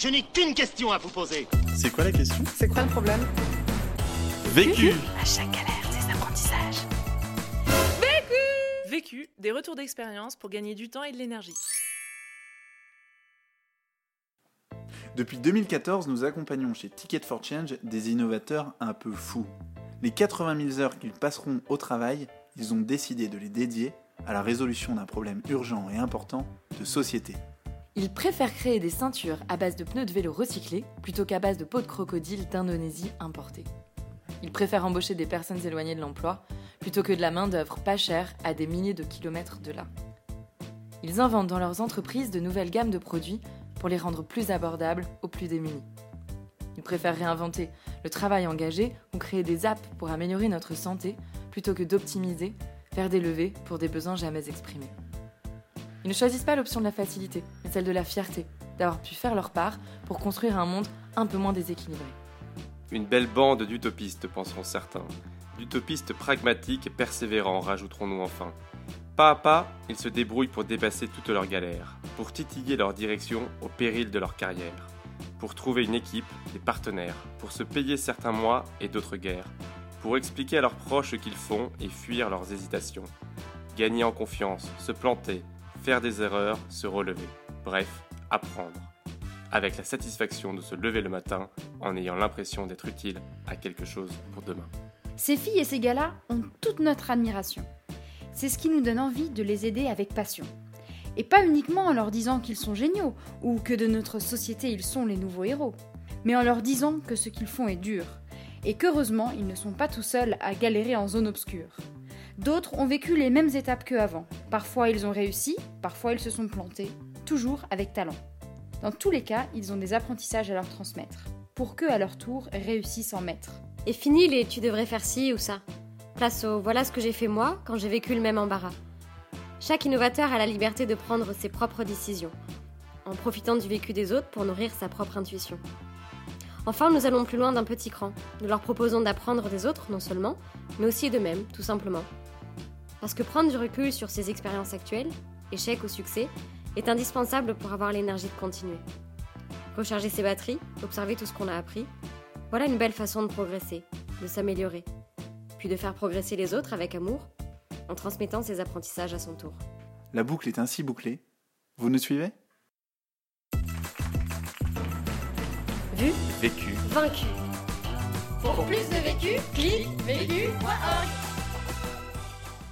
Je n'ai qu'une question à vous poser. C'est quoi la question? C'est quoi le problème? Vécu À chaque galère, des apprentissages. Vécu, des retours d'expérience pour gagner du temps et de l'énergie. Depuis 2014, nous accompagnons chez Ticket for Change des innovateurs un peu fous. Les 80 000 heures qu'ils passeront au travail, ils ont décidé de les dédier à la résolution d'un problème urgent et important de société. Ils préfèrent créer des ceintures à base de pneus de vélo recyclés plutôt qu'à base de peaux de crocodile d'Indonésie importées. Ils préfèrent embaucher des personnes éloignées de l'emploi plutôt que de la main-d'œuvre pas chère à des milliers de kilomètres de là. Ils inventent dans leurs entreprises de nouvelles gammes de produits pour les rendre plus abordables aux plus démunis. Ils préfèrent réinventer le travail engagé ou créer des apps pour améliorer notre santé plutôt que d'optimiser, faire des levées pour des besoins jamais exprimés. Ils ne choisissent pas l'option de la facilité, mais celle de la fierté, d'avoir pu faire leur part pour construire un monde un peu moins déséquilibré. Une belle bande d'utopistes, penseront certains. D'utopistes pragmatiques et persévérants, rajouterons-nous enfin. Pas à pas, ils se débrouillent pour dépasser toutes leurs galères, pour titiller leur direction au péril de leur carrière, pour trouver une équipe, des partenaires, pour se payer certains mois et d'autres guerres, pour expliquer à leurs proches ce qu'ils font et fuir leurs hésitations. Gagner en confiance, se planter, faire des erreurs, se relever. Bref, apprendre. Avec la satisfaction de se lever le matin en ayant l'impression d'être utile à quelque chose pour demain. Ces filles et ces gars-là ont toute notre admiration. C'est ce qui nous donne envie de les aider avec passion. Et pas uniquement en leur disant qu'ils sont géniaux ou que de notre société ils sont les nouveaux héros, mais en leur disant que ce qu'ils font est dur et qu'heureusement ils ne sont pas tout seuls à galérer en zone obscure. D'autres ont vécu les mêmes étapes qu'avant. Parfois ils ont réussi, parfois ils se sont plantés, toujours avec talent. Dans tous les cas, ils ont des apprentissages à leur transmettre, pour qu'eux à leur tour réussissent en maître. Et fini les tu devrais faire ci ou ça. Place au voilà ce que j'ai fait moi quand j'ai vécu le même embarras. Chaque innovateur a la liberté de prendre ses propres décisions, en profitant du vécu des autres pour nourrir sa propre intuition. Enfin, nous allons plus loin d'un petit cran. Nous leur proposons d'apprendre des autres, non seulement, mais aussi d'eux-mêmes, tout simplement. Parce que prendre du recul sur ses expériences actuelles, échecs ou succès, est indispensable pour avoir l'énergie de continuer. Recharger ses batteries, observer tout ce qu'on a appris, voilà une belle façon de progresser, de s'améliorer, puis de faire progresser les autres avec amour, en transmettant ses apprentissages à son tour. La boucle est ainsi bouclée. Vous nous suivez? Vu Vécu. Vaincu Pour plus de vécu, clique vécu.org.